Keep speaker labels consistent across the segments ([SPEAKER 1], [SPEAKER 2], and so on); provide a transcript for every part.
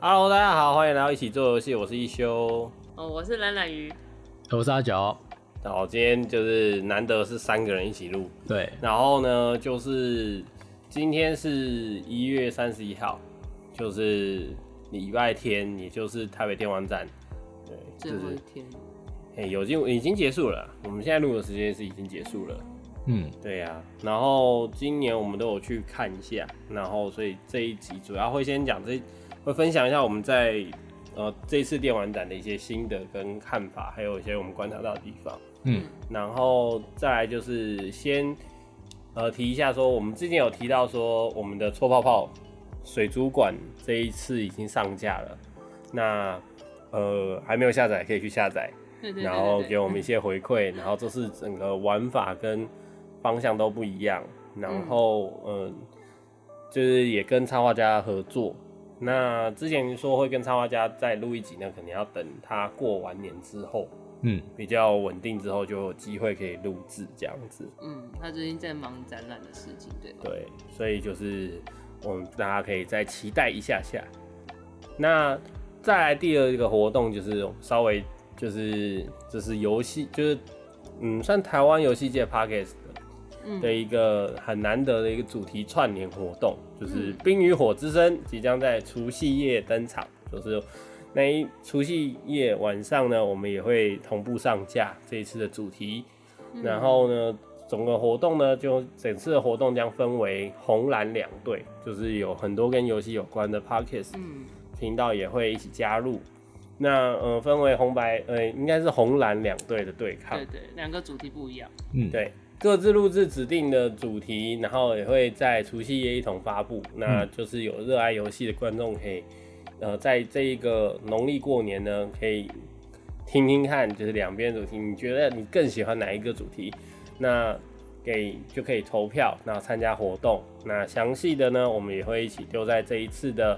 [SPEAKER 1] Hello，大家好，欢迎来到一起做游戏，我是一休。
[SPEAKER 2] 哦，我是懒懒鱼，
[SPEAKER 3] 我是阿角。
[SPEAKER 1] 然后今天就是难得是三个人一起录，
[SPEAKER 3] 对。
[SPEAKER 1] 然后呢，就是今天是一月三十一号，就是礼拜天，也就是台北电玩展，对，
[SPEAKER 2] 最后一天。
[SPEAKER 1] 哎，有经已经结束了，我们现在录的时间是已经结束了。
[SPEAKER 3] 嗯，
[SPEAKER 1] 对呀、啊。然后今年我们都有去看一下，然后所以这一集主要会先讲这，会分享一下我们在呃这次电玩展的一些心得跟看法，还有一些我们观察到的地方。
[SPEAKER 3] 嗯，
[SPEAKER 1] 然后再来就是先呃提一下说，我们之前有提到说我们的搓泡泡水族馆这一次已经上架了，那呃还没有下载可以去下载。然后给我们一些回馈，然后这是整个玩法跟方向都不一样，然后嗯、呃，就是也跟插画家合作。那之前说会跟插画家再录一集那，可能要等他过完年之后，嗯，比较稳定之后就有机会可以录制这样子。
[SPEAKER 2] 嗯，他最近在忙展览的事情，对。
[SPEAKER 1] 对，所以就是我们大家可以再期待一下下。那再来第二个活动就是稍微。就是就是游戏，就是嗯，算台湾游戏界的的一个很难得的一个主题串联活动，就是《冰与火之声》即将在除夕夜登场。就是那一除夕夜晚上呢，我们也会同步上架这一次的主题。然后呢，整个活动呢，就整次的活动将分为红蓝两队，就是有很多跟游戏有关的 Podcast 频道也会一起加入。那呃，分为红白，呃，应该是红蓝两队的对抗。
[SPEAKER 2] 对对，两个主题不一样。
[SPEAKER 1] 嗯，对，各自录制指定的主题，然后也会在除夕夜一同发布。那就是有热爱游戏的观众可以，呃，在这一个农历过年呢，可以听听看，就是两边主题，你觉得你更喜欢哪一个主题？那给就可以投票，然后参加活动。那详细的呢，我们也会一起丢在这一次的。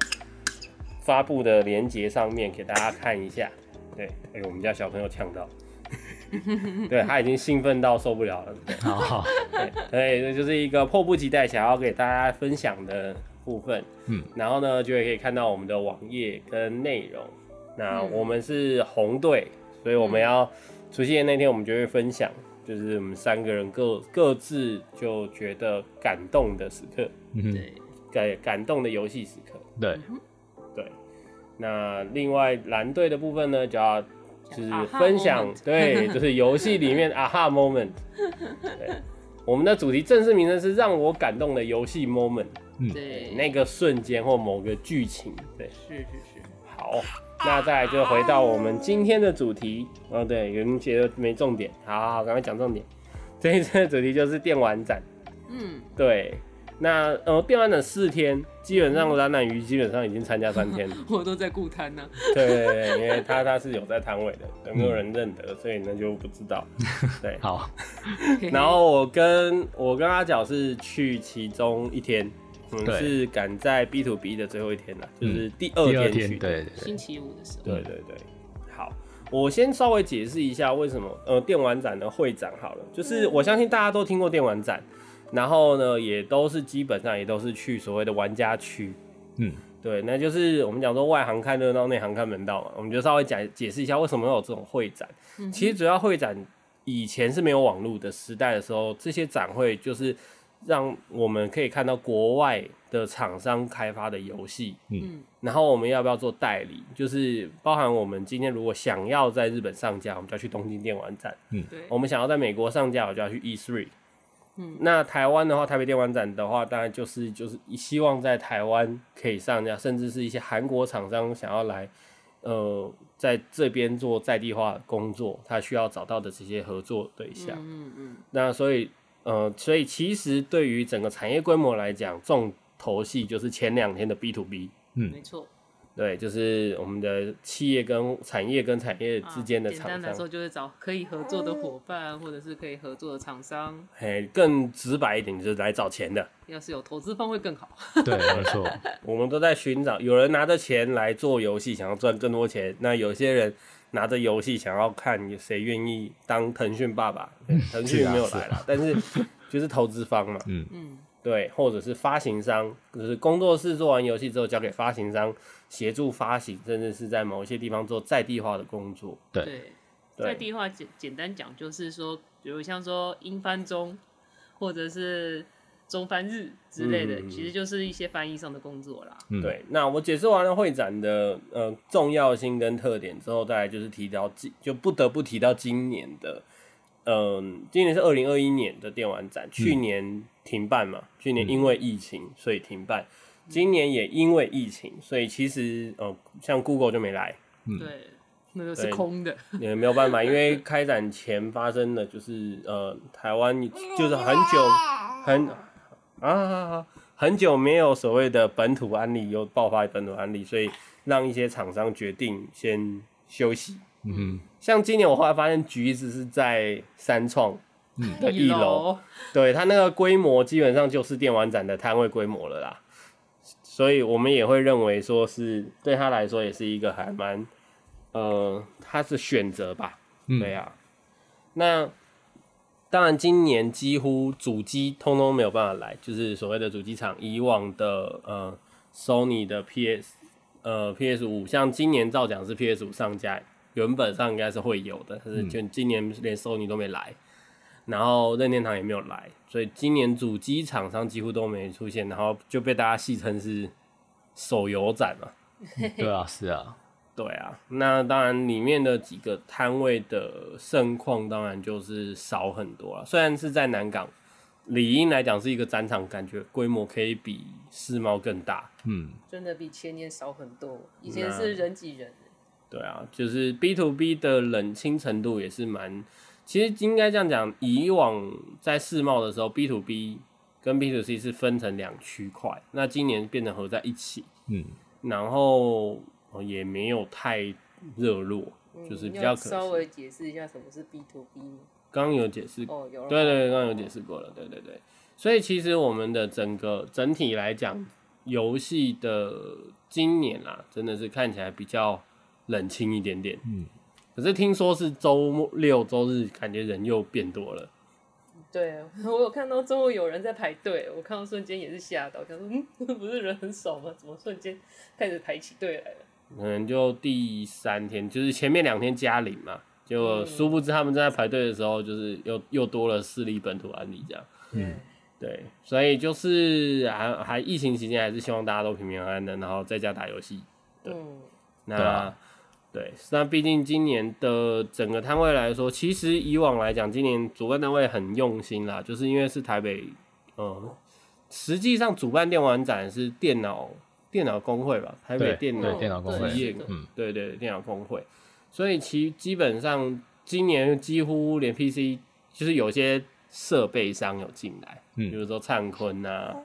[SPEAKER 1] 发布的链接上面给大家看一下，对，哎、欸，我们家小朋友呛到，对，他已经兴奋到受不了了，对，好，对，这就是一个迫不及待想要给大家分享的部分，嗯，然后呢，就会可以看到我们的网页跟内容，那我们是红队，所以我们要除夕夜那天，我们就会分享，就是我们三个人各各自就觉得感动的时刻，嗯，对，感感动的游戏时刻，
[SPEAKER 3] 对。
[SPEAKER 1] 对，那另外蓝队的部分呢，就要就是分享，对，就是游戏里面啊哈 moment。对，我们的主题正式名称是让我感动的游戏 moment。嗯，对，那个瞬间或某个剧情，对，
[SPEAKER 2] 是是是。
[SPEAKER 1] 好，那再来就回到我们今天的主题。哦，对，有人觉得没重点，好好好，赶快讲重点。这一次的主题就是电玩展。嗯，对。那呃，电玩展四天，基本上懒懒鱼基本上已经参加三天了，
[SPEAKER 2] 我都在顾摊呢。
[SPEAKER 1] 对对对，因为他他是有在摊位的，有没有人认得，所以那就不知道。对，
[SPEAKER 3] 好。
[SPEAKER 1] 然后我跟我跟阿角是去其中一天，嗯，是赶在 B to B 的最后一天了，就是第二天去，
[SPEAKER 3] 对，
[SPEAKER 2] 星期五的时候。
[SPEAKER 1] 对对对，好，我先稍微解释一下为什么呃电玩展的会展好了，就是我相信大家都听过电玩展。然后呢，也都是基本上也都是去所谓的玩家区，嗯，对，那就是我们讲说外行看热闹，内行看门道嘛。我们就稍微讲解释一下为什么有这种会展。嗯、其实主要会展以前是没有网络的时代的时候，这些展会就是让我们可以看到国外的厂商开发的游戏，嗯，然后我们要不要做代理，就是包含我们今天如果想要在日本上架，我们就要去东京电玩展，嗯，对，我们想要在美国上架，我就要去 E3。那台湾的话，台北电玩展的话，当然就是就是希望在台湾可以上架，甚至是一些韩国厂商想要来，呃，在这边做在地化工作，他需要找到的这些合作对象。嗯嗯。那所以，呃，所以其实对于整个产业规模来讲，重头戏就是前两天的 B to B。嗯，
[SPEAKER 2] 没错。
[SPEAKER 1] 对，就是我们的企业跟产业跟产业之间的厂商，简单来
[SPEAKER 2] 说就是找可以合作的伙伴，或者是可以合作的厂商。
[SPEAKER 1] 嘿，更直白一点就是来找钱的。
[SPEAKER 2] 要是有投资方会更好。
[SPEAKER 3] 对，没错。
[SPEAKER 1] 我们都在寻找，有人拿着钱来做游戏，想要赚更多钱；那有些人拿着游戏，想要看谁愿意当腾讯爸爸。腾讯没有来了，但是就是投资方嘛。嗯嗯。对，或者是发行商，就是工作室做完游戏之后交给发行商协助发行，甚至是在某一些地方做在地化的工作。对，
[SPEAKER 2] 在地化简简单讲就是说，比如像说英翻中，或者是中翻日之类的，
[SPEAKER 1] 嗯
[SPEAKER 2] 其实就是一些翻译上的工作啦。
[SPEAKER 3] 嗯，
[SPEAKER 1] 对，那我解释完了会展的呃重要性跟特点之后，再来就是提到今就不得不提到今年的，嗯、今年是二零二一年的电玩展，去年停办嘛，去年因为疫情所以停办，今年也因为疫情，所以其实呃像 Google 就没来，
[SPEAKER 2] 对，那个是空的。
[SPEAKER 1] 也没有办法，因为开展前发生的就是呃台湾就是很久很啊很久没有所谓的本土案例，又爆发本土案例，所以让一些厂商决定先休息。
[SPEAKER 3] 嗯，
[SPEAKER 1] 像今年我后来发现橘子是在三创的一
[SPEAKER 2] 一
[SPEAKER 1] 楼，对它那个规模基本上就是电玩展的摊位规模了啦，所以我们也会认为说是对他来说也是一个还蛮呃，他是选择吧，
[SPEAKER 3] 嗯
[SPEAKER 1] 对啊，那当然今年几乎主机通通没有办法来，就是所谓的主机厂以往的呃 Sony 的 PS 呃 PS 五，像今年照讲是 PS 五上架，原本上应该是会有的，可是就今年连 Sony 都没来。然后任天堂也没有来，所以今年主机厂商几乎都没出现，然后就被大家戏称是手游展嘛。
[SPEAKER 3] 对啊，是啊，
[SPEAKER 1] 对啊，那当然里面的几个摊位的盛况当然就是少很多了。虽然是在南港，理应来讲是一个展场，感觉规模可以比世贸更大。
[SPEAKER 3] 嗯，
[SPEAKER 2] 真的比前年少很多。以前是人挤人，
[SPEAKER 1] 对啊，就是 B to B 的冷清程度也是蛮。其实应该这样讲，以往在世贸的时候，B to B 跟 B to C 是分成两区块，那今年变成合在一起，
[SPEAKER 3] 嗯，
[SPEAKER 1] 然后也没有太热络，就是比
[SPEAKER 2] 较
[SPEAKER 1] 可惜。
[SPEAKER 2] 稍微解释一下什么是 B to B 吗？
[SPEAKER 1] 刚刚有解释，
[SPEAKER 2] 哦，有了
[SPEAKER 1] 对对对，刚刚有解释过了，对对对。所以其实我们的整个整体来讲，游戏的今年啊，真的是看起来比较冷清一点点，
[SPEAKER 3] 嗯。
[SPEAKER 1] 可是听说是周六周日，感觉人又变多了。
[SPEAKER 2] 对，我有看到周末有人在排队，我看到瞬间也是吓到，想说嗯，不是人很少吗？怎么瞬间开始排起队来了？
[SPEAKER 1] 可能就第三天，就是前面两天加零嘛，就殊不知他们正在排队的时候，就是又又多了四例本土案例这样。
[SPEAKER 2] 嗯，
[SPEAKER 1] 对，所以就是还还疫情期间，还是希望大家都平平安安的，然后在家打游戏。
[SPEAKER 2] 嗯，
[SPEAKER 1] 那对那毕竟今年的整个摊位来说，其实以往来讲，今年主办单位很用心啦，就是因为是台北，嗯，实际上主办电玩展是电脑电脑工会吧，台北电脑
[SPEAKER 3] 对电脑工
[SPEAKER 1] 会
[SPEAKER 3] 嗯，
[SPEAKER 1] 对对对，电脑工会，所以其基本上今年几乎连 PC 就是有些设备商有进来，
[SPEAKER 3] 嗯
[SPEAKER 1] 比如说灿坤啊，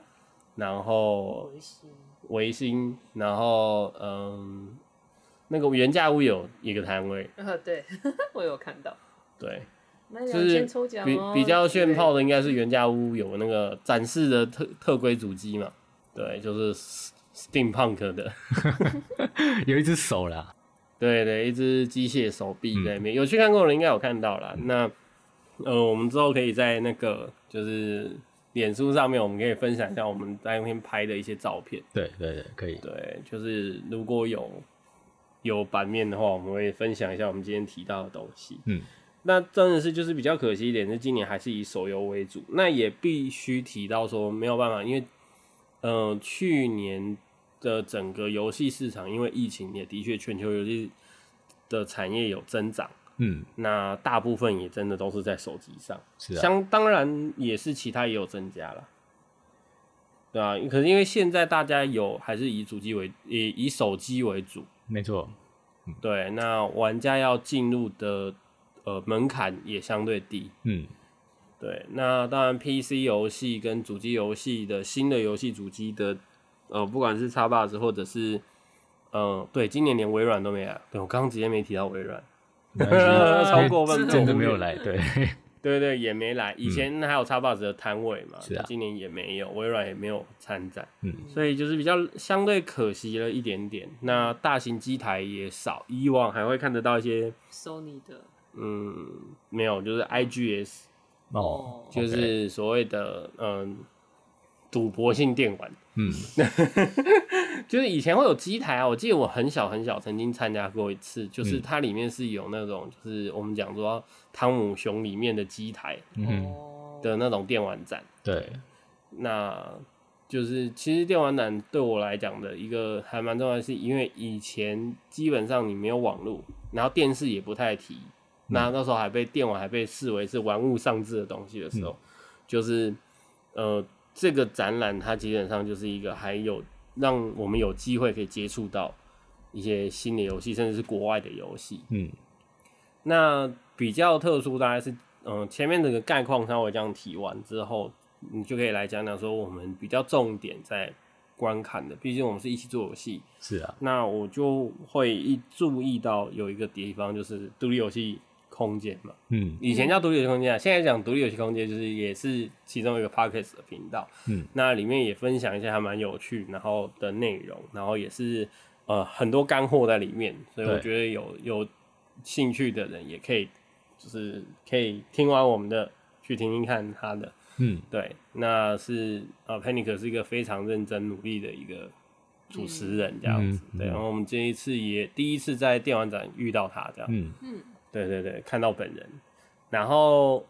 [SPEAKER 1] 然后
[SPEAKER 2] 微信
[SPEAKER 1] 维新，然后嗯。那个原价屋有一个摊位，
[SPEAKER 2] 啊，对我有看到，
[SPEAKER 1] 对，
[SPEAKER 2] 那
[SPEAKER 1] 就是
[SPEAKER 2] 两千抽奖
[SPEAKER 1] 比
[SPEAKER 2] 哦
[SPEAKER 1] 比较炫炮
[SPEAKER 2] 的，
[SPEAKER 1] 应该是原价屋有那个展示的特特规主机嘛，对，就是 Steampunk 的，
[SPEAKER 3] 有一只手啦，
[SPEAKER 1] 对对，一只机械手臂在里面，有去看过的人应该有看到啦。那呃，我们之后可以在那个就是脸书上面，我们可以分享一下我们在那边拍的一些照片。
[SPEAKER 3] 对对对，可以，
[SPEAKER 1] 对，就是如果有有版面的话，我们会分享一下我们今天提到的东西。
[SPEAKER 3] 嗯，
[SPEAKER 1] 那真的是就是比较可惜一点，是今年还是以手游为主。那也必须提到说没有办法，因为呃去年的整个游戏市场因为疫情也的确全球游戏的产业有增长，
[SPEAKER 3] 嗯，
[SPEAKER 1] 那大部分也真的都是在手机上，
[SPEAKER 3] 是啊，
[SPEAKER 1] 相当然也是其他也有增加了。对啊，可是因为现在大家有还是以主机为以以手机为主，
[SPEAKER 3] 没错，
[SPEAKER 1] 对，那玩家要进入的呃门槛也相对低。
[SPEAKER 3] 嗯，
[SPEAKER 1] 对，那当然 PC 游戏跟主机游戏的新的游戏主机的呃，不管是 Xbox 或者是呃，对，今年连微软都没来。对我刚刚直接没提到微
[SPEAKER 3] 软，
[SPEAKER 1] 超过分，
[SPEAKER 3] 真的没有来，对，
[SPEAKER 1] 对对，也没来。以前还有叉 box 的摊位嘛，
[SPEAKER 3] 是啊。
[SPEAKER 1] 今年也没有，微软也没有参展，
[SPEAKER 3] 嗯，
[SPEAKER 1] 所以就是比较相对可惜了一点点。那大型机台也少，以往还会看得到一些
[SPEAKER 2] ，Sony 的
[SPEAKER 1] 嗯，没有，就是 IGS，
[SPEAKER 3] 哦，
[SPEAKER 1] 就是所谓的嗯赌博性电玩，
[SPEAKER 3] 嗯，
[SPEAKER 1] 就是以前会有机台啊，我记得我很小很小曾经参加过一次，就是
[SPEAKER 3] 嗯。
[SPEAKER 1] 它里面是有那种就是我们讲说汤姆熊里面的机台
[SPEAKER 3] 嗯，
[SPEAKER 2] 哦，
[SPEAKER 1] 的那种电玩展，
[SPEAKER 3] 对，
[SPEAKER 1] 那就是其实电玩展对我来讲的一个还蛮重要的是，因为以前基本上你没有网络，然后电视也不太提，那那时候还被电玩还被视为是玩物丧志的东西的时候，就是呃这个展览它基本上就是一个还有让我们有机会可以接触到一些新的游戏，甚至是国外的游戏。
[SPEAKER 3] 嗯
[SPEAKER 1] 那比较特殊大概是，嗯、前面这个概况稍微这样提完之后，你就可以来讲讲说我们比较重点在观看的，毕竟我们是一起做游戏。
[SPEAKER 3] 是啊，
[SPEAKER 1] 那我就会一注意到有一个地方就是独立游戏空间嘛，
[SPEAKER 3] 嗯
[SPEAKER 1] 以前叫独立游戏空间啊，现在讲独立游戏空间就是也是其中一个 podcast 的频道。
[SPEAKER 3] 嗯，
[SPEAKER 1] 那里面也分享一些还蛮有趣然后的内容，然后也是呃很多干货在里面，所以我
[SPEAKER 3] 对
[SPEAKER 1] 觉得有有兴趣的人也可以就是可以听完我们的去听听看他的。
[SPEAKER 3] 嗯
[SPEAKER 1] 对，那是呃 Panic 是一个非常认真努力的一个主持人这样子。
[SPEAKER 3] 嗯嗯
[SPEAKER 1] 对，然后我们这一次也第一次在电玩展遇到他这样。
[SPEAKER 3] 嗯
[SPEAKER 1] 嗯对对对，看到本人。然后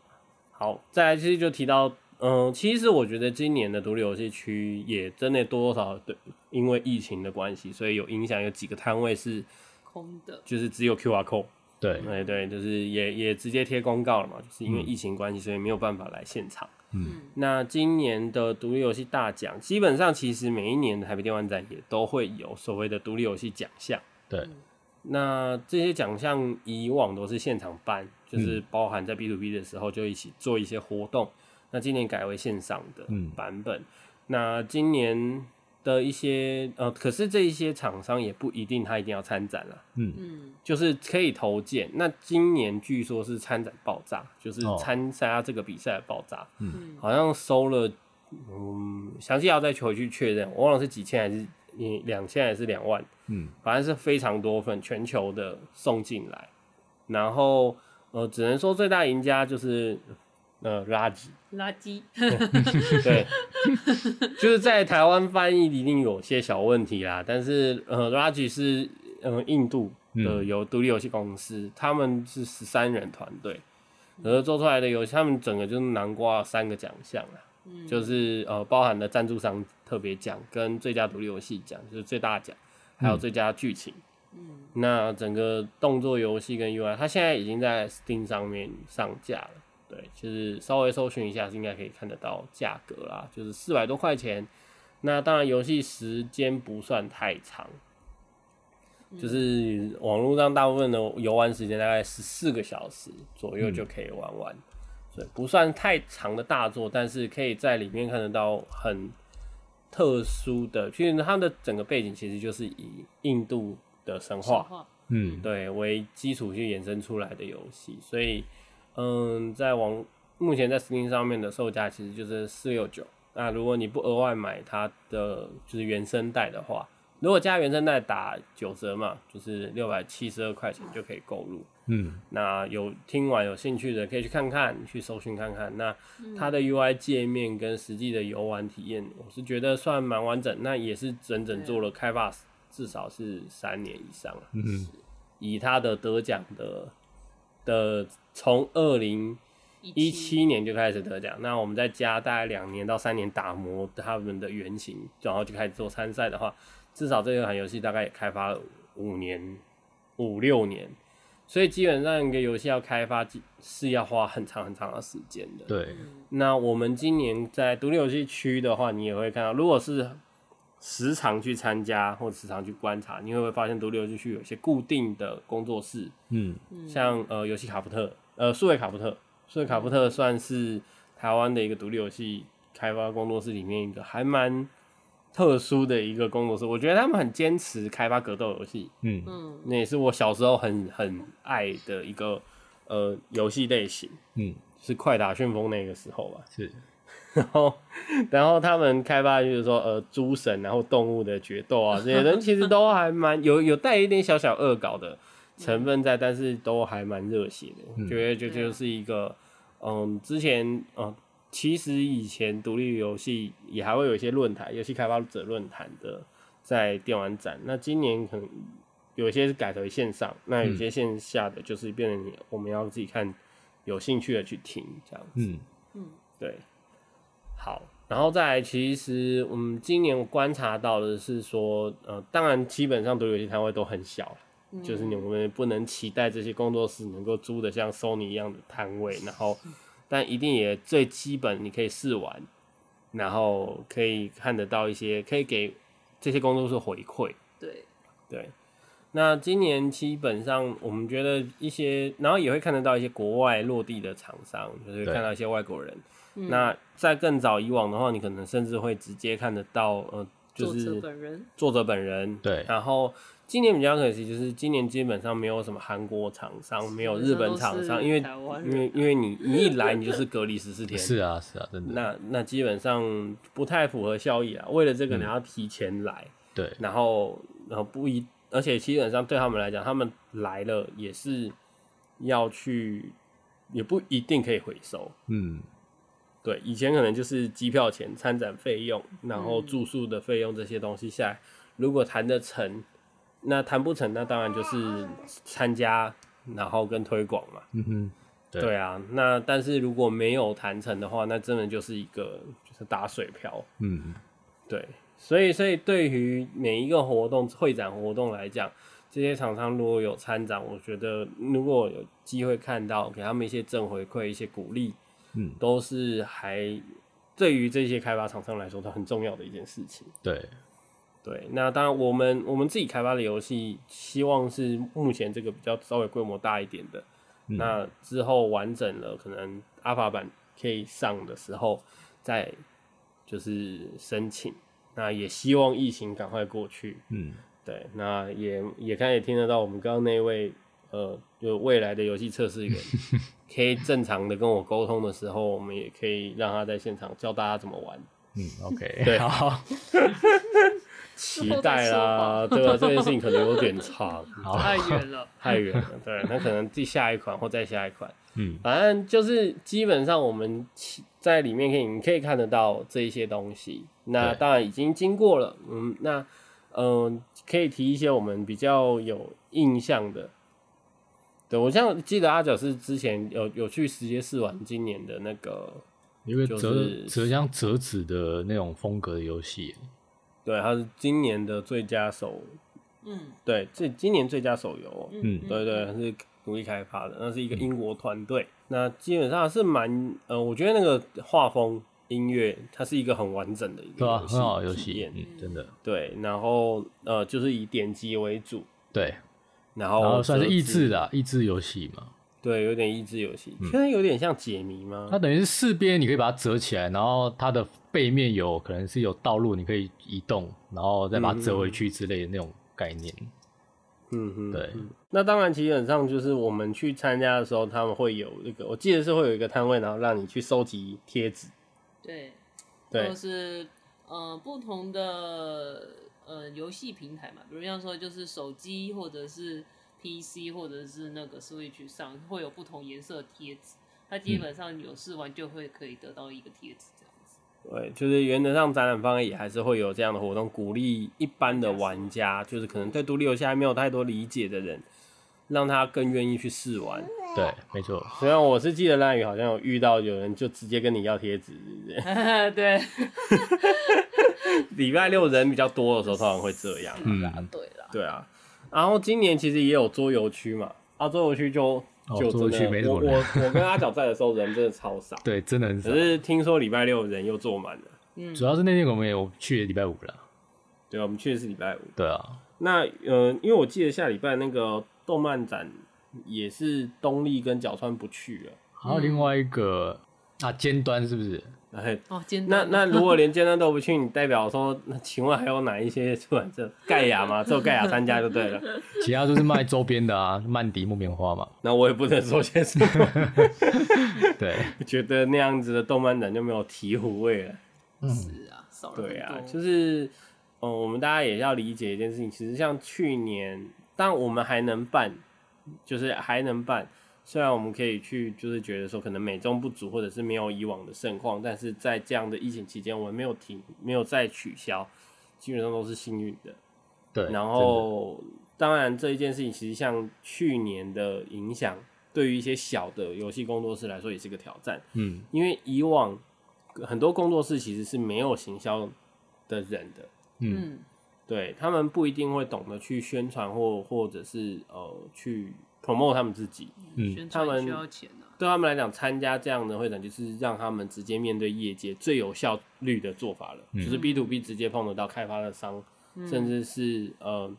[SPEAKER 1] 好，再来其实就提到，嗯、其实我觉得今年的独立游戏区也真的多多少少对，因为疫情的关系，所以有影响，有几个摊位是
[SPEAKER 2] 空的，
[SPEAKER 1] 就是只有 QR code，
[SPEAKER 3] 对，
[SPEAKER 1] 对对，就是也也直接贴公告了嘛，就是因为疫情关系，所以没有办法来现场。
[SPEAKER 3] 嗯
[SPEAKER 1] 那今年的独立游戏大奖，基本上其实每一年的台北电玩展也都会有所谓的独立游戏奖项。
[SPEAKER 3] 对，
[SPEAKER 1] 那这些奖项以往都是现场办，就是包含在 B to B 的时候就一起做一些活动。那今年改为线上的
[SPEAKER 3] 嗯
[SPEAKER 1] 版本。那今年的一些呃，可是这一些厂商也不一定他一定要参展了，
[SPEAKER 3] 嗯
[SPEAKER 2] 嗯，
[SPEAKER 1] 就是可以投件。那今年据说是参展爆炸，就是
[SPEAKER 3] 哦
[SPEAKER 1] 参加这个比赛的爆炸，
[SPEAKER 2] 嗯
[SPEAKER 1] 好像收了，嗯，详细要再回去确认，我忘了是几千还是你两千还是两万。
[SPEAKER 3] 嗯
[SPEAKER 1] 反正是非常多份全球的送进来，然后呃，只能说最大赢家就是呃垃圾，
[SPEAKER 2] 垃圾，
[SPEAKER 1] 对，就是在台湾翻译一定有些小问题啦，但是呃垃圾是呃印度的有独立游戏公司，他们是十三人团队，而做出来的游戏，他们整个就是南瓜三个奖项啦。就是呃，包含了赞助商特别奖跟最佳独立游戏奖，就是最大奖，还有最佳剧情。
[SPEAKER 2] 嗯
[SPEAKER 1] 那整个动作游戏跟 UI，它现在已经在 Steam 上面上架了。对，就是稍微搜寻一下，是应该可以看得到价格啦，就是四百多块钱。那当然，游戏时间不算太长，就是网络上大部分的游玩时间大概十四个小时左右就可以玩完。对，不算太长的大作，但是可以在里面看得到很特殊的，其实它的整个背景其实就是以印度的神话
[SPEAKER 2] 话，
[SPEAKER 3] 嗯。
[SPEAKER 1] 对为基础去衍生出来的游戏，所以嗯，在网目前在 Steam 上面的售价其实就是四六九。那如果你不额外买它的就是原声带的话，如果加原声带打九折嘛，就是六百七十二块钱就可以购入。
[SPEAKER 3] 嗯
[SPEAKER 1] 那有听完有兴趣的可以去看看，去搜寻看看。那它的 UI 界面跟实际的游玩体验，我是觉得算蛮完整。那也是整整做了开发至少是三年以上了。
[SPEAKER 3] 嗯
[SPEAKER 1] 以它的得奖的的从二零一七年就开始得奖，那我们再加大概两年到三年打磨他们的原型，然后就开始做参赛的话，至少这款游戏大概也开发了五年、五六年，所以基本上一个游戏要开发是要花很长很长的时间的。
[SPEAKER 3] 对，
[SPEAKER 1] 那我们今年在独立游戏区的话，你也会看到，如果是时常去参加或时常去观察，你会不会发现独立游戏区有一些固定的工作室，
[SPEAKER 3] 嗯。
[SPEAKER 1] 像呃游戏卡夫特，呃数位卡夫特，数位卡夫特算是台湾的一个独立游戏开发工作室里面一个还蛮特殊的一个工作室。我觉得他们很坚持开发格斗游戏，
[SPEAKER 3] 嗯。
[SPEAKER 2] 嗯。
[SPEAKER 1] 那也是我小时候很很爱的一个呃游戏类型，
[SPEAKER 3] 嗯，
[SPEAKER 1] 是快打旋风那个时候吧。
[SPEAKER 3] 是，
[SPEAKER 1] 然后，然后他们开发就是说，呃，诸神然后动物的决斗啊，这些人其实都还蛮 有有带一点小小恶搞的成分在，但是都还蛮热血的。我觉得就就是一个，嗯，之前嗯其实以前独立游戏也还会有一些论坛，游戏开发者论坛的在电玩展。那今年可能有些是改为线上，那有些线下的就是变成你我们要自己看，有兴趣的去听这样子。
[SPEAKER 3] 嗯
[SPEAKER 2] 嗯，
[SPEAKER 1] 对。好，然后再来，其实我们今年观察到的是说，呃，当然基本上独立游戏摊位都很小，嗯、就是你们不能期待这些工作室能够租的像 Sony 一样的摊位，然后。但一定也最基本，你可以试玩，然后可以看得到一些，可以给这些工作室回馈。
[SPEAKER 2] 对
[SPEAKER 1] 对。那今年基本上我们觉得一些，然后也会看得到一些国外落地的厂商，就是看到一些外国人。那在更早以往的话，你可能甚至会直接看得到，呃，就是
[SPEAKER 2] 作者本人。
[SPEAKER 1] 作者本人。
[SPEAKER 3] 对。
[SPEAKER 1] 然后。今年比较可惜，就是今年基本上没有什么韩国厂商，没有日本厂商，因为因为因为你你一来你就是隔离十四天，
[SPEAKER 3] 是啊是啊，真的。
[SPEAKER 1] 那那基本上不太符合效益啊。为了这个你要提前来，嗯、
[SPEAKER 3] 对，
[SPEAKER 1] 然后然后不一，而且基本上对他们来讲，他们来了也是要去，也不一定可以回收。
[SPEAKER 3] 嗯，
[SPEAKER 1] 对，以前可能就是机票钱、参展费用，然后住宿的费用这些东西下来，如果谈得成。那谈不成，那当然就是参加，然后跟推广嘛。
[SPEAKER 3] 嗯哼，对，
[SPEAKER 1] 对啊。那但是如果没有谈成的话，那真的就是一个就是打水漂。
[SPEAKER 3] 嗯，
[SPEAKER 1] 对。所以，所以对于每一个活动、会展活动来讲，这些厂商如果有参展，我觉得如果有机会看到，给他们一些正回馈、一些鼓励，
[SPEAKER 3] 嗯，都
[SPEAKER 1] 是还对于这些开发厂商来说都很重要的一件事情。
[SPEAKER 3] 对。
[SPEAKER 1] 对，那当然，我们我们自己开发的游戏，希望是目前这个比较稍微规模大一点的。嗯、那之后完整了，可能阿法版可以上的时候，再就是申请。那也希望疫情赶快过去。
[SPEAKER 3] 嗯，对，
[SPEAKER 1] 那也也看也听得到，我们刚刚那位呃，就未来的游戏测试员，可以正常的跟我沟通的时候，我们也可以让他在现场教大家怎么玩。
[SPEAKER 3] 嗯，OK，
[SPEAKER 1] 对，
[SPEAKER 3] 好。
[SPEAKER 1] 期待啦，对吧？这件事情可能有点 长，
[SPEAKER 2] 太远了，
[SPEAKER 1] 太远了。对，那可能第下一款或再下一款，
[SPEAKER 3] 嗯，
[SPEAKER 1] 反正就是基本上我们在里面可以，你可以看得到这一些东西。那当然已经经过了，嗯，那嗯、呃，可以提一些我们比较有印象的。对，我像记得阿角是之前有有去直接试玩今年的那个，
[SPEAKER 3] 一个折折像折纸的那种风格的游戏。
[SPEAKER 1] 对，它是今年的最佳手，
[SPEAKER 2] 嗯，
[SPEAKER 1] 对，这今年最佳手游，
[SPEAKER 3] 嗯，
[SPEAKER 1] 对对，它是独立开发的，那是一个英国团队，嗯、那基本上是蛮，呃，我觉得那个画风、音乐，它是一个很完整的一个游戏，很好游戏，
[SPEAKER 3] 嗯，真的，
[SPEAKER 1] 对，然后呃，就是以点击为主，
[SPEAKER 3] 对，
[SPEAKER 1] 然后，
[SPEAKER 3] 然后算是益智的益智游戏嘛。
[SPEAKER 1] 对，有点益智游戏，现在有点像解谜吗？
[SPEAKER 3] 它等于是四边，你可以把它折起来，然后它的背面有可能是有道路，你可以移动，然后再把它折回去之类的那种概念。
[SPEAKER 1] 嗯哼，
[SPEAKER 3] 对。
[SPEAKER 1] 那当然，基本上就是我们去参加的时候，他们会有那个，我记得是会有一个摊位，然后让你去收集贴纸。
[SPEAKER 2] 对，
[SPEAKER 1] 对，
[SPEAKER 2] 就是呃不同的呃游戏平台嘛，比如像说就是手机或者是。PC 或者是那个 Switch 上会有不同颜色的贴纸，它基本上有试完就会可以得到一个贴纸这样子。
[SPEAKER 1] 对，就是原则上展览方也还是会有这样的活动，鼓励一般的玩家，就是可能对独立游戏还没有太多理解的人，让他更愿意去试玩。
[SPEAKER 3] 对，没错。
[SPEAKER 1] 虽然我是记得烂宇好像有遇到有人就直接跟你要贴纸，对不对？
[SPEAKER 2] 对。
[SPEAKER 1] 礼拜六人比较多的时候，通常会这样。
[SPEAKER 3] 嗯，
[SPEAKER 2] 对啦。
[SPEAKER 1] 对啊。然后今年其实也有桌游区嘛，啊，桌游区就就真的，我我我跟阿角在的时候人真的超少，
[SPEAKER 3] 对，真的很少。
[SPEAKER 1] 只是听说礼拜六人又坐满了，
[SPEAKER 2] 嗯，
[SPEAKER 3] 主要是那天我们也有去礼拜五了，
[SPEAKER 1] 对啊，我们去的是礼拜五，
[SPEAKER 3] 对啊。
[SPEAKER 1] 那呃，因为我记得下礼拜那个动漫展也是东立跟角川不去了，
[SPEAKER 3] 还有另外一个啊尖端是不是？
[SPEAKER 1] 哎，
[SPEAKER 2] 哦，尖
[SPEAKER 1] 端。那那如果 连尖端都不去，你代表说，那请问还有哪一些出版社？盖亚吗？只有盖亚参加就对了，
[SPEAKER 3] 其他都是卖周边的啊，曼迪木棉花嘛。
[SPEAKER 1] 那我也不能说些什么。
[SPEAKER 3] 对，
[SPEAKER 1] 觉得那样子的动漫展就没有醍醐味了。
[SPEAKER 2] 是啊，少了。
[SPEAKER 1] 对啊，就是，嗯，我们大家也要理解一件事情，其实像去年，但我们还能办，就是还能办，虽然我们可以去就是觉得说可能美中不足，或者是没有以往的盛况，但是在这样的疫情期间，我们没有停，没有再取消，基本上都是幸运的。
[SPEAKER 3] 对，
[SPEAKER 1] 然后当然这一件事情，其实像去年的影响，对于一些小的游戏工作室来说，也是个挑战。
[SPEAKER 3] 嗯，
[SPEAKER 1] 因为以往很多工作室其实是没有行销的人的。
[SPEAKER 3] 嗯，
[SPEAKER 1] 对，他们不一定会懂得去宣传或或者是呃去 promote 他们自己。
[SPEAKER 3] 嗯，
[SPEAKER 1] 他
[SPEAKER 2] 们需要钱啊。
[SPEAKER 1] 对他们来讲，参加这样的会展就是让他们直接面对业界最有效率的做法了，
[SPEAKER 3] 嗯。
[SPEAKER 1] 就是 B to B 直接碰得到开发的商，
[SPEAKER 2] 嗯。
[SPEAKER 1] 甚至是呃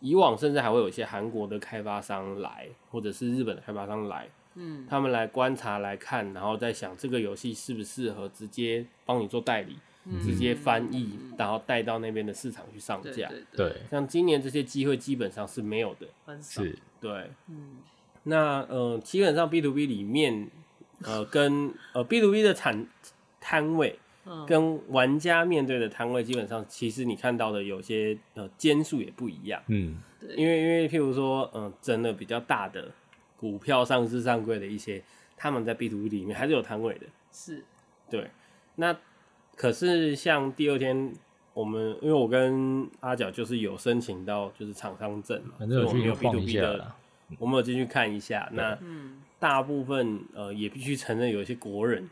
[SPEAKER 1] 以往甚至还会有一些韩国的开发商来，或者是日本的开发商来，
[SPEAKER 2] 嗯，
[SPEAKER 1] 他们来观察来看，然后再想这个游戏适不适合直接帮你做代理，直接翻译，然后带到那边的市场去上架。
[SPEAKER 2] 对对
[SPEAKER 3] 对，
[SPEAKER 1] 像今年这些机会基本上是没有的。
[SPEAKER 3] 是，
[SPEAKER 1] 对，
[SPEAKER 2] 嗯，
[SPEAKER 1] 那呃，基本上 B to B 里面，呃，跟呃 B to B 的产摊位，
[SPEAKER 2] 嗯。
[SPEAKER 1] 跟玩家面对的摊位，基本上其实你看到的有些呃间数也不一样。
[SPEAKER 3] 嗯，
[SPEAKER 2] 对。
[SPEAKER 1] 因为因为譬如说，嗯、真的比较大的股票上市上柜的一些，他们在 B to B 里面还是有摊位的。
[SPEAKER 2] 是，
[SPEAKER 1] 对，那可是像第二天。我们因为我跟阿角就是有申请到就是厂商证嘛，
[SPEAKER 3] 反正
[SPEAKER 1] 我们有 B
[SPEAKER 3] 晃
[SPEAKER 1] to
[SPEAKER 3] 一
[SPEAKER 1] B
[SPEAKER 3] 下
[SPEAKER 1] 的
[SPEAKER 3] 啦，
[SPEAKER 1] 我们有进去看一下。那
[SPEAKER 2] 嗯，
[SPEAKER 1] 大部分呃也必须承认有一些国人，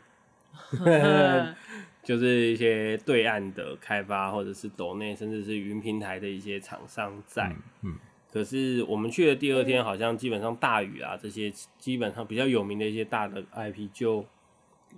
[SPEAKER 1] 就是一些对岸的开发或者是抖内甚至是云平台的一些厂商在。
[SPEAKER 3] 嗯，
[SPEAKER 1] 可是我们去的第二天，好像基本上大雨啊这些基本上比较有名的一些大的 IP 就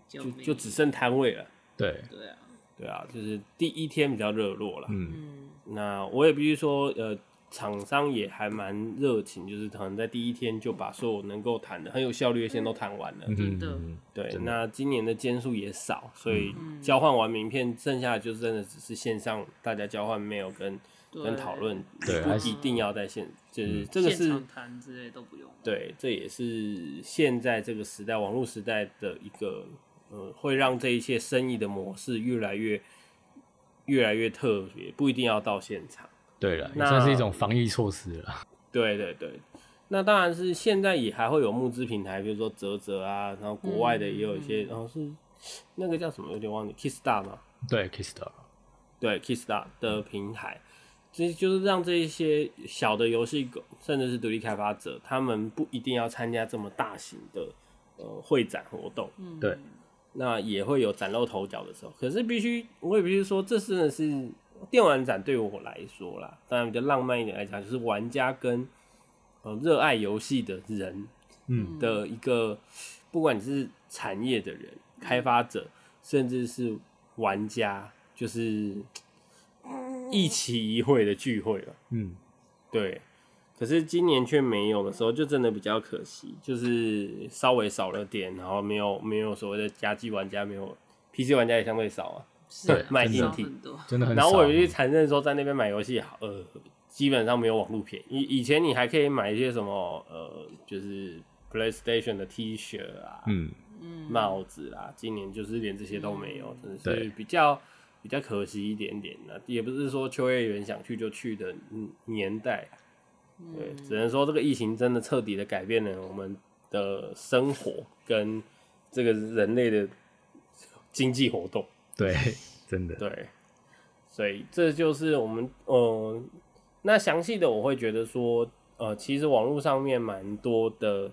[SPEAKER 2] 就
[SPEAKER 1] 就就只剩摊位了。
[SPEAKER 3] 对，
[SPEAKER 2] 对啊，
[SPEAKER 1] 对啊，就是第一天比较热络了。
[SPEAKER 3] 嗯，
[SPEAKER 2] 嗯，
[SPEAKER 1] 那我也必须说，呃，厂商也还蛮热情，就是可能在第一天就把所有能够谈的很有效率的线都谈完了。
[SPEAKER 3] 嗯
[SPEAKER 2] 真的
[SPEAKER 3] 嗯
[SPEAKER 1] 对，那今年的间数也少，所以交换完名片，剩下的就真的只是线上大家交换 mail 跟
[SPEAKER 2] 对
[SPEAKER 1] 跟讨论，不一定要在线，就是这个是
[SPEAKER 2] 谈之类都不用。
[SPEAKER 1] 对，这也是现在这个时代网络时代的一个呃，会让这一切生意的模式越来越越来越特别，不一定要到现场。
[SPEAKER 3] 对了，也
[SPEAKER 1] 那
[SPEAKER 3] 算是一种防疫措施了。
[SPEAKER 1] 对对对，那当然是现在也还会有募资平台，比如说泽泽啊，然后国外的也有一些，然后是那个叫什么，有点忘记，Kickstar 嘛，
[SPEAKER 3] 对，Kickstar，
[SPEAKER 1] 对，Kickstar 的平台，其实就是让这一些小的游戏狗，甚至是独立开发者，他们不一定要参加这么大型的呃会展活动，
[SPEAKER 2] 嗯，
[SPEAKER 3] 对，
[SPEAKER 1] 那也会有崭露头角的时候。可是必须，我也必须说，这真的是电玩展对我来说啦，当然比较浪漫一点来讲，就是玩家跟呃热爱游戏的人
[SPEAKER 3] 嗯。
[SPEAKER 1] 的一个，不管你是产业的人、开发者，甚至是玩家，就是一期一会的聚会了。
[SPEAKER 3] 嗯，
[SPEAKER 1] 对，可是今年却没有的时候，就真的比较可惜，就是稍微少了点，然后没有没有所谓的家机玩家，没有 PC 玩家也相对少啊。
[SPEAKER 2] 是啊
[SPEAKER 3] 对
[SPEAKER 1] 卖
[SPEAKER 2] 少
[SPEAKER 1] 硬
[SPEAKER 2] 体。
[SPEAKER 3] 真的很少。
[SPEAKER 1] 然后我也去承认说，在那边买游戏，呃，基本上没有网络便宜。以以前你还可以买一些什么，呃，就是 PlayStation 的 T 恤啊、
[SPEAKER 3] 嗯嗯，
[SPEAKER 1] 帽子啊，今年就是连这些都没有，真的是比较比较可惜一点点的。也不是说秋叶原想去就去的嗯年代，对，只能说这个疫情真的彻底的改变了我们的生活跟这个人类的经济活动。
[SPEAKER 3] 对，真的，
[SPEAKER 1] 对，所以这就是我们呃，那详细的我会觉得说，呃，其实网络上面蛮多的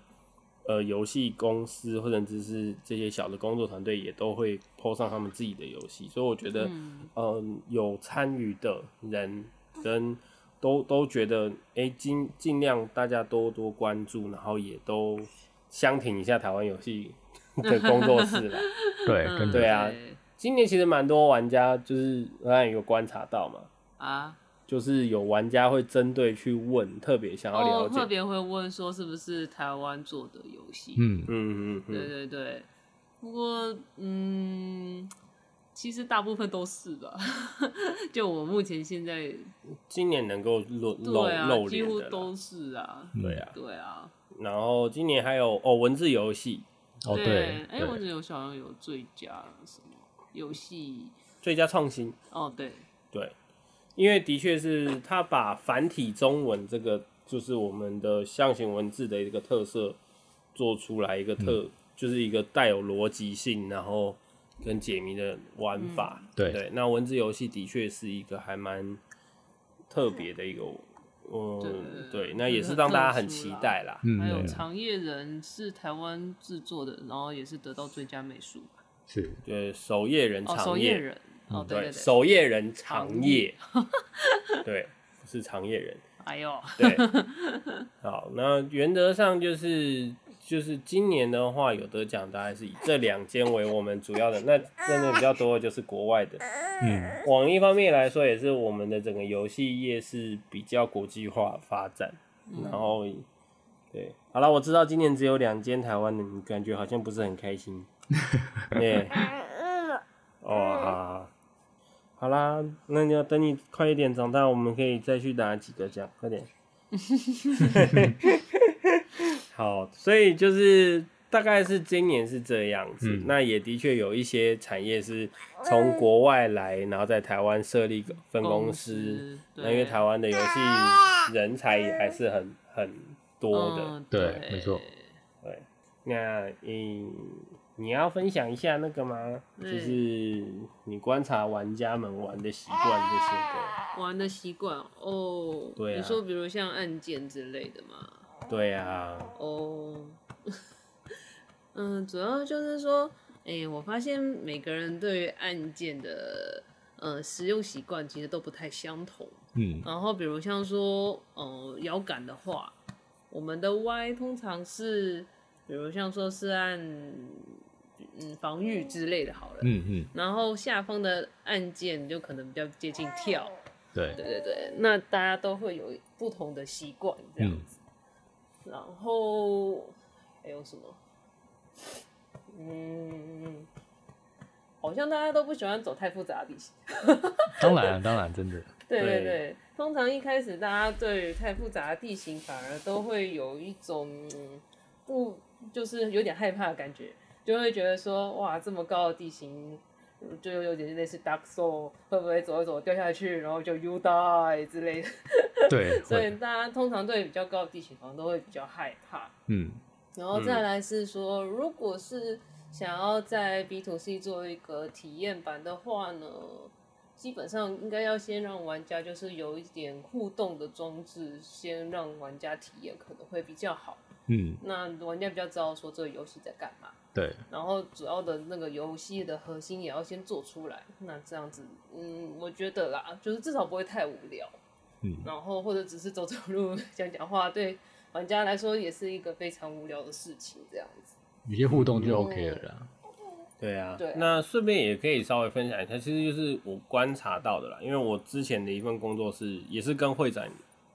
[SPEAKER 1] 呃游戏公司或者只是这些小的工作团队也都会 po 上他们自己的游戏，所以我觉得，嗯、呃，有参与的人跟都都觉得，哎、欸，尽尽量大家多多关注，然后也都相挺一下台湾游戏 的工作室啦。
[SPEAKER 3] 对，
[SPEAKER 1] 对啊今年其实蛮多玩家，就是我刚才有观察到嘛，
[SPEAKER 2] 啊，
[SPEAKER 1] 就是有玩家会针对去问，特别想要了
[SPEAKER 2] 哦，
[SPEAKER 1] 解，
[SPEAKER 2] 特别会问说是不是台湾做的游戏？
[SPEAKER 3] 嗯，
[SPEAKER 1] 嗯嗯嗯，
[SPEAKER 2] 对对对。不过，嗯，其实大部分都是吧。就我目前现在，
[SPEAKER 1] 今年能够露露露
[SPEAKER 2] 几乎
[SPEAKER 1] 脸的啦，
[SPEAKER 2] 都是啊。
[SPEAKER 1] 对啊。
[SPEAKER 2] 对啊。
[SPEAKER 1] 然后今年还有哦文字游戏
[SPEAKER 3] 哦对，
[SPEAKER 2] 哎，
[SPEAKER 3] 对
[SPEAKER 2] 我只有好像有最佳什么游戏
[SPEAKER 1] 最佳创新，
[SPEAKER 2] 哦，对，
[SPEAKER 1] 对，因为的确是他把繁体中文这个就是我们的象形文字的一个特色，做出来一个特，嗯、就是一个带有逻辑性，然后跟解谜的玩法。
[SPEAKER 3] 嗯、对
[SPEAKER 1] 对，那文字游戏的确是一个还蛮特别的一个。嗯，对，那也是让大家很期待啦。
[SPEAKER 2] 嗯，还有长夜人是台湾制作的，然后也是得到最佳美术。
[SPEAKER 3] 是，
[SPEAKER 1] 对，守夜人长夜，
[SPEAKER 2] 守夜人，哦，对对，
[SPEAKER 1] 守夜人长夜，对，是长夜人。
[SPEAKER 2] 哎呦，
[SPEAKER 1] 对，好，那原则上就是。就是今年的话，有得奖大概是以这两间为我们主要的，那 真的比较多的就是国外的。嗯，往一方面来说，也是我们的整个游戏业是比较国际化发展。然后，对，好了，我知道今年只有两间台湾的，你感觉好像不是很开心。对，哦，好，好，好啦，那你要等你快一点长大，我们可以再去拿几个奖，快点。好，所以就是大概是今年是这样子，嗯、那也的确有一些产业是从国外来，然后在台湾设立个分公司。那因为台湾的游戏人才也还是很很多的，
[SPEAKER 2] 嗯、
[SPEAKER 3] 对，没错。
[SPEAKER 1] 对，那嗯，你要分享一下那个吗？就是你观察玩家们玩的习惯这些的。
[SPEAKER 2] 玩的习惯哦，对、啊，你说比如像按键之类的吗？
[SPEAKER 1] 对呀，
[SPEAKER 2] 哦，嗯，主要就是说，哎、欸，我发现每个人对于按键的呃使用习惯其实都不太相同。嗯，然后比如像说，呃，摇杆的话，我们的 Y 通常是，比如像说是按嗯防御之类的，好了，嗯嗯，然后下方的按键就可能比较接近跳。
[SPEAKER 3] 对
[SPEAKER 2] 对对对，那大家都会有不同的习惯这样子。嗯然后还有什么？嗯，好像大家都不喜欢走太复杂的地形。
[SPEAKER 3] 当然，当然，真的。
[SPEAKER 2] 对对对，通常一开始大家对于太复杂的地形反而都会有一种不，就是有点害怕的感觉，就会觉得说，哇，这么高的地形。就有点类似 Dark Soul，会不会走一走掉下去，然后就 You Die 之类的。
[SPEAKER 3] 对，
[SPEAKER 2] 所以大家通常对比较高的地形，可能都会比较害怕。嗯，然后再来是说，如果是想要在 B to C 做一个体验版的话呢，基本上应该要先让玩家就是有一点互动的装置，先让玩家体验可能会比较好。嗯，那玩家比较知道说这个游戏在干嘛。
[SPEAKER 3] 对，
[SPEAKER 2] 然后主要的那个游戏的核心也要先做出来，那这样子，嗯，我觉得啦，就是至少不会太无聊，嗯，然后或者只是走走路、讲讲话，对玩家来说也是一个非常无聊的事情，这样子，
[SPEAKER 3] 有些互动就 OK 了啦。
[SPEAKER 1] 嗯、对啊，对啊，那顺便也可以稍微分享一下，其实就是我观察到的啦，因为我之前的一份工作是也是跟会展，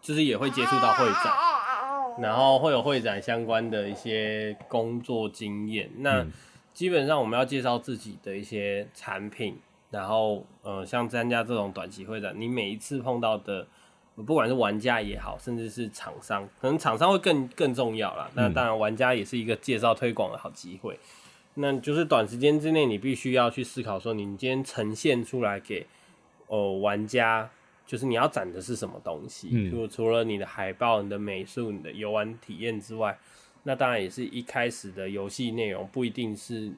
[SPEAKER 1] 就是也会接触到会展。然后会有会展相关的一些工作经验。那基本上我们要介绍自己的一些产品，然后呃，像参加这种短期会展，你每一次碰到的，不管是玩家也好，甚至是厂商，可能厂商会更更重要啦。那当然，玩家也是一个介绍推广的好机会。那就是短时间之内，你必须要去思考说，你今天呈现出来给哦、呃、玩家。就是你要展的是什么东西？就、嗯、除了你的海报、你的美术、你的游玩体验之外，那当然也是一开始的游戏内容不一定是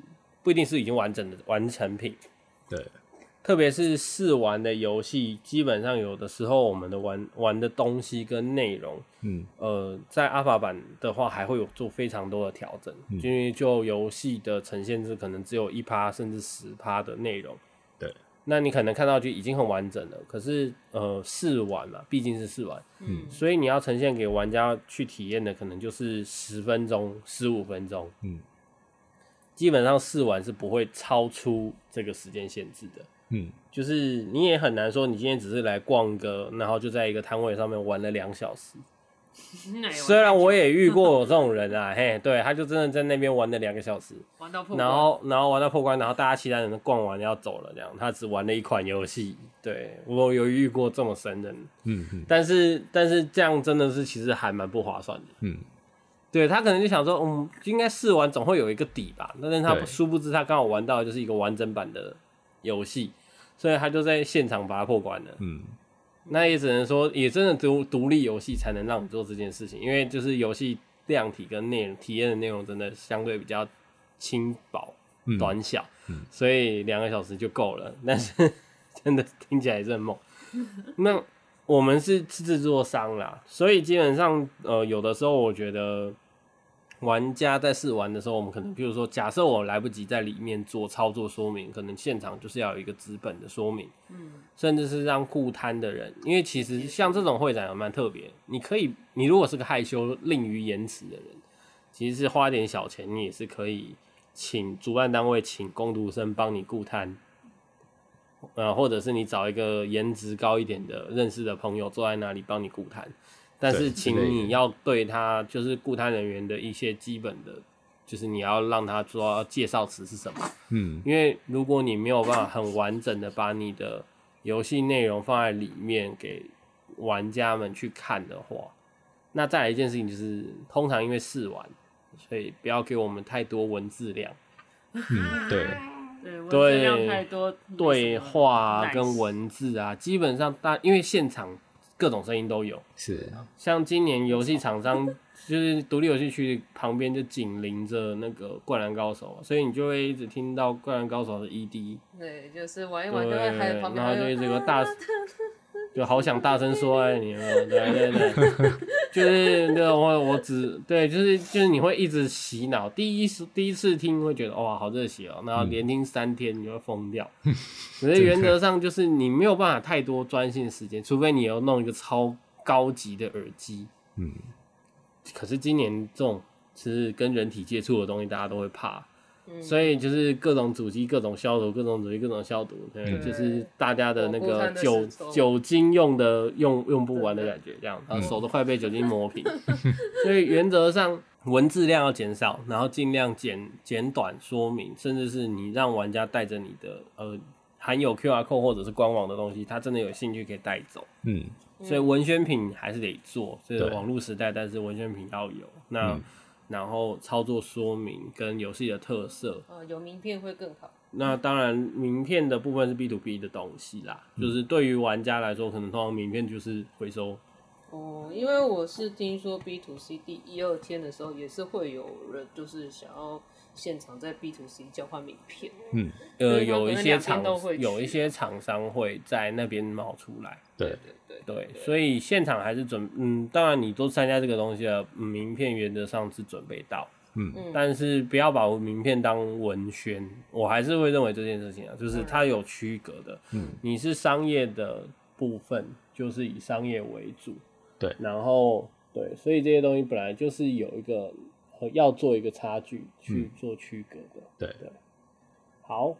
[SPEAKER 1] 不一定是已经完整的完成品。
[SPEAKER 3] 对，
[SPEAKER 1] 特别是试玩的游戏，基本上有的时候我们的玩玩的东西跟内容，嗯，呃，在 Alpha 版的话还会有做非常多的调整，嗯、因为就游戏的呈现是可能只有一趴甚至十趴的内容。那你可能看到就已经很完整了，可是呃试玩嘛，毕竟是试玩，嗯，所以你要呈现给玩家去体验的可能就是十分钟、十五分钟，嗯，基本上试玩是不会超出这个时间限制的，嗯，就是你也很难说你今天只是来逛个，然后就在一个摊位上面玩了两小时。虽然我也遇过 有这种人啊，嘿，对，他就真的在那边玩了两个小时，
[SPEAKER 2] 玩到破关，
[SPEAKER 1] 然后然后玩到破关，然后大家其他人都逛完要走了，这样，他只玩了一款游戏。对，我有遇过这么神人，嗯嗯，但是但是这样真的是其实还蛮不划算的，嗯，对他可能就想说，嗯，应该试玩总会有一个底吧，但是他殊不知他刚好玩到的就是一个完整版的游戏，所以他就在现场把它破关了，嗯。那也只能说，也真的独独立游戏才能让你做这件事情，因为就是游戏量体跟内容体验的内容真的相对比较轻薄、
[SPEAKER 3] 嗯
[SPEAKER 1] 短小，
[SPEAKER 3] 嗯
[SPEAKER 1] 所以两个小时就够了。但是 真的听起来是很猛。那我们是制作商啦，所以基本上呃，有的时候我觉得玩家在试玩的时候，我们可能比如说，假设我来不及在里面做操作说明，可能现场就是要有一个资本的说明，
[SPEAKER 2] 嗯，
[SPEAKER 1] 甚至是让顾摊的人，因为其实像这种会展也蛮特别，你可以，你如果是个害羞、吝于言辞的人，其实是花点小钱，你也是可以请主办单位请工读生帮你顾摊。呃，或者是你找一个颜值高一点的认识的朋友坐在那里帮你顾摊，但是
[SPEAKER 3] 请
[SPEAKER 1] 你要对他就是固摊人员的一些基本的，就是你要让他说介绍词是什么，
[SPEAKER 3] 嗯，
[SPEAKER 1] 因为如果你没有办法很完整的把你的游戏内容放在里面给玩家们去看的话，那再来一件事情就是，通常因为试玩，所以不要给我们太多文字量。
[SPEAKER 3] 嗯，
[SPEAKER 2] 对，对，
[SPEAKER 1] 对
[SPEAKER 2] 量太多，
[SPEAKER 1] 对话啊跟文字啊，基本上大因为现场各种声音都有，
[SPEAKER 3] 是，
[SPEAKER 1] 像今年游戏厂商 就是独立游戏区旁边就紧邻着那个《灌篮高手》，所以你就会一直听到《灌篮高手》的 ED，
[SPEAKER 2] 对，就是玩一，玩就会还旁边
[SPEAKER 1] 然后就一直有个大，就好想大声说爱你了，对对对，就是对我我只对，就是就是你会一直洗脑，第一次第一次听会觉得哇好热血哦，然后连听三天你就会疯掉。可是原则上就是你没有办法太多专心时间，除非你要弄一个超高级的耳机。
[SPEAKER 3] 嗯，
[SPEAKER 1] 可是今年这种其实跟人体接触的东西，大家都会怕。
[SPEAKER 2] 嗯。
[SPEAKER 1] 所以就是各种主机、各种消毒、各种主机、各种消毒，对，
[SPEAKER 3] 嗯
[SPEAKER 1] 就是大家的那
[SPEAKER 2] 个
[SPEAKER 1] 酒酒精用的用用不完的感觉，这样，然后手都快被酒精磨平。所以原则上文字量要减少，然后尽量简简短说明，甚至是你让玩家带着你的呃含有 QR code 或者是官网的东西，他真的有兴趣可以带走。
[SPEAKER 3] 嗯，
[SPEAKER 1] 所以文宣品还是得做，这个
[SPEAKER 3] 对。
[SPEAKER 1] 网络时代，但是文宣品要有。那、
[SPEAKER 3] 嗯
[SPEAKER 1] 然后操作说明跟游戏的特色，
[SPEAKER 2] 呃有名片会更好。
[SPEAKER 1] 那当然名片的部分是 B to B 的东西啦，就是对于玩家来说，可能通常名片就是回收。
[SPEAKER 2] 哦，因为我是听说 B to C 第一二天的时候，也是会有人就是想要现场在 B to C 交换名片。
[SPEAKER 3] 嗯，
[SPEAKER 1] 呃，有一些厂
[SPEAKER 2] 都会
[SPEAKER 1] 有一些厂商会在那边冒出来。
[SPEAKER 3] 对，
[SPEAKER 2] 对对
[SPEAKER 1] 对，所以现场还是准，嗯，当然你都参加这个东西了，嗯名片原则上是准备到，
[SPEAKER 3] 嗯
[SPEAKER 2] 嗯
[SPEAKER 1] 但是不要把名片当文宣，我还是会认为这件事情啊，就是它有区隔的，
[SPEAKER 3] 嗯，
[SPEAKER 1] 你是商业的部分，就是以商业为主，
[SPEAKER 3] 对
[SPEAKER 1] 然后对，所以这些东西本来就是有一个呃要做一个差距去做区隔的，
[SPEAKER 3] 对
[SPEAKER 1] 对，好。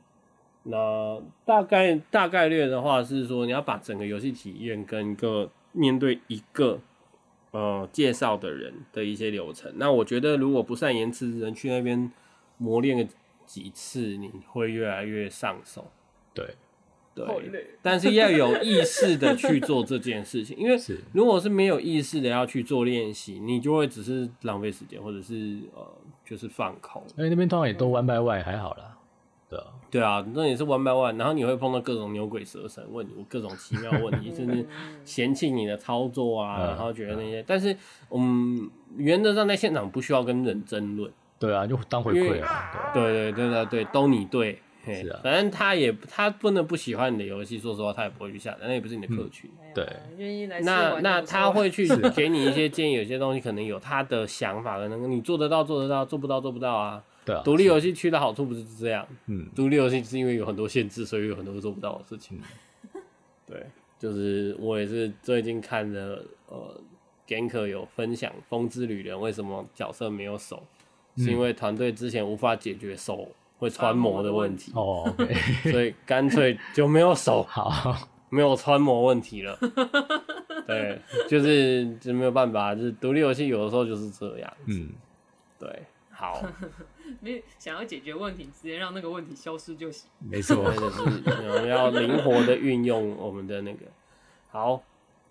[SPEAKER 1] 那大概大概率的话是说，你要把整个游戏体验跟一个面对一个呃介绍的人的一些流程。那我觉得，如果不善言辞的人去那边磨练个几次，你会越来越上手。
[SPEAKER 2] 对，对，
[SPEAKER 1] 但是要有意识的去做这件事情，因为
[SPEAKER 3] 是。
[SPEAKER 1] 如果是没有意识的要去做练习，你就会只是浪费时间，或者是呃就是放空。
[SPEAKER 3] 因为那边通常也都 one by one，还好啦，对啊，
[SPEAKER 1] 对啊，那也是 one by one，然后你会碰到各种牛鬼蛇神问你各种奇妙问题，甚至嫌弃你的操作啊，
[SPEAKER 3] 嗯
[SPEAKER 1] 然后觉得那些，但是嗯，原则上在现场不需要跟人争论，
[SPEAKER 3] 对啊，就当回馈啊，
[SPEAKER 1] 对对对对对，都你对，嘿
[SPEAKER 3] 是啊。
[SPEAKER 1] 反正他也他不能不喜欢你的游戏，说实话他也不会去下载，那也不是你的客群。
[SPEAKER 2] 对。
[SPEAKER 1] 那那
[SPEAKER 2] 就不错
[SPEAKER 1] 他会去给你一些建议，有些东西可能有他的想法，可能你做得到做得到，做不到做不到啊。
[SPEAKER 3] 对啊，
[SPEAKER 1] 独立游戏区的好处不是这样，
[SPEAKER 3] 嗯，
[SPEAKER 1] 独立游戏是因为有很多限制，所以有很多做不到的事情。对，就是我也是最近看的，呃，Ganker 有分享《风之旅人》为什么角色没有手，是因为团队之前无法解决手会穿模的问题，
[SPEAKER 3] 哦
[SPEAKER 1] 所以干脆就没有手，
[SPEAKER 3] 好，
[SPEAKER 1] 没有穿模问题了。对，就是就没有办法，就是独立游戏有的时候就是这样。
[SPEAKER 3] 嗯，
[SPEAKER 1] 对，好，
[SPEAKER 2] 没想要解决问题，直接让那个问题消失就行。
[SPEAKER 3] 没
[SPEAKER 1] 错，，就是我们要灵活的运用我们的那个。好，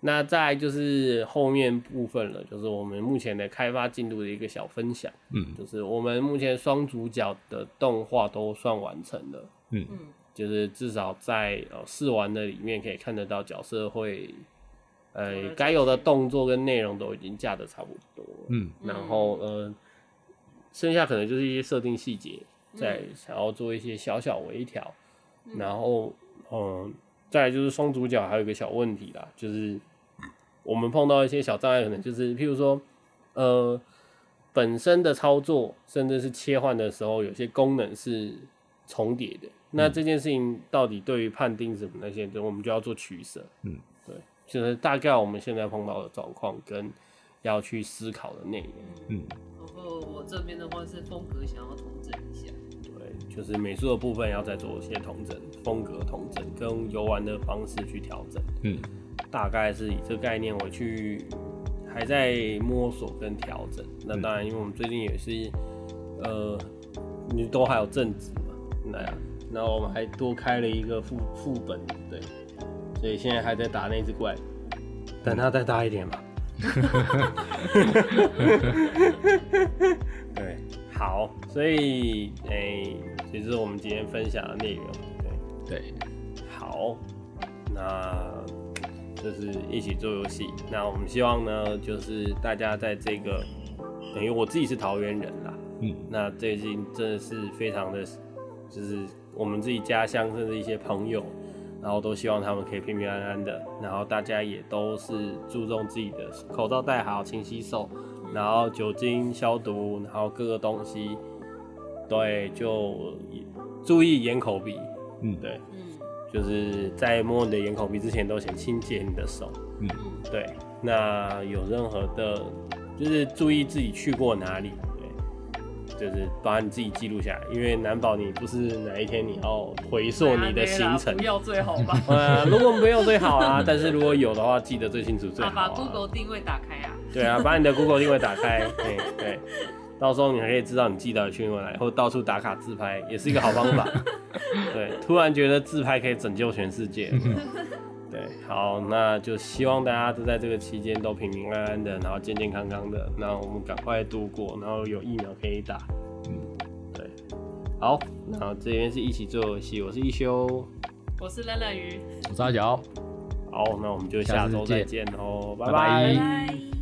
[SPEAKER 1] 那再就是后面部分了，就是我们目前的开发进度的一个小分享。
[SPEAKER 3] 嗯
[SPEAKER 1] 就是我们目前双主角的动画都算完成了，
[SPEAKER 3] 嗯
[SPEAKER 2] 嗯，
[SPEAKER 1] 就是至少在呃试玩的里面可以看得到角色会呃，该有的动作跟内容都已经架的差不多。
[SPEAKER 3] 嗯，
[SPEAKER 1] 然后呃，剩下可能就是一些设定细节，再想要做一些小小微调。然后嗯、呃，再来就是双主角还有一个小问题啦，就是我们碰到一些小障碍，可能就是譬如说呃，本身的操作甚至是切换的时候，有些功能是重叠的。那这件事情到底对于判定什么那些，我们就要做取舍。
[SPEAKER 3] 嗯。
[SPEAKER 1] 对就是大概我们现在碰到的状况跟要去思考的内容，
[SPEAKER 3] 嗯，
[SPEAKER 2] 然后我这边的话是风格想要
[SPEAKER 1] 就是美术的部分要再做一些统整，风格统整跟游玩的方式去调整，
[SPEAKER 3] 嗯，
[SPEAKER 1] 大概是以这个概念我去还在摸索跟调整。那当然，因为我们最近也是，呃，你都还有正职嘛，那样，然后我们还多开了一个副副本，对。所以现在还在打那只怪，等它再大一点吧。对，好，所以诶，这、欸就是我们今天分享的内容。对
[SPEAKER 3] 对，
[SPEAKER 1] 好，那就是一起做游戏。那我们希望呢，就是大家在这个等于我自己是桃园人啦，
[SPEAKER 3] 嗯，
[SPEAKER 1] 那最近真的是非常的，就是我们自己家乡甚至一些朋友。然后都希望他们可以平平安安的，然后大家也都是注重自己的口罩戴好、勤洗手，然后酒精消毒，然后各个东西，对，就注意眼口鼻，嗯，对，嗯，就是在摸你的眼口鼻之前，都先清洁你的手，嗯，对，那有任何的，就是注意自己去过哪里。就是把你自己记录下来，因为难保你不是哪一天你要回溯你的行程，
[SPEAKER 2] 不要最好吧？
[SPEAKER 1] 呃，如果没有最好啊，但是如果有的话，记得最清楚最好、啊。
[SPEAKER 2] 把 Google 定位打开啊。
[SPEAKER 1] 对啊，把你的 Google 定位打开，对对，到时候你还可以知道你记得去哪里，或到处打卡自拍，也是一个好方法。对，突然觉得自拍可以拯救全世界。对，好，那就希望大家都在这个期间都平平安安的，然后健健康康的，那我们赶快度过，然后有疫苗可以打。嗯，对，好，那这边是一起做游戏，我是一休，
[SPEAKER 2] 我是冷冷鱼，
[SPEAKER 3] 我是阿角，
[SPEAKER 1] 好，那我们就下周再见喽，拜拜。
[SPEAKER 3] 拜拜。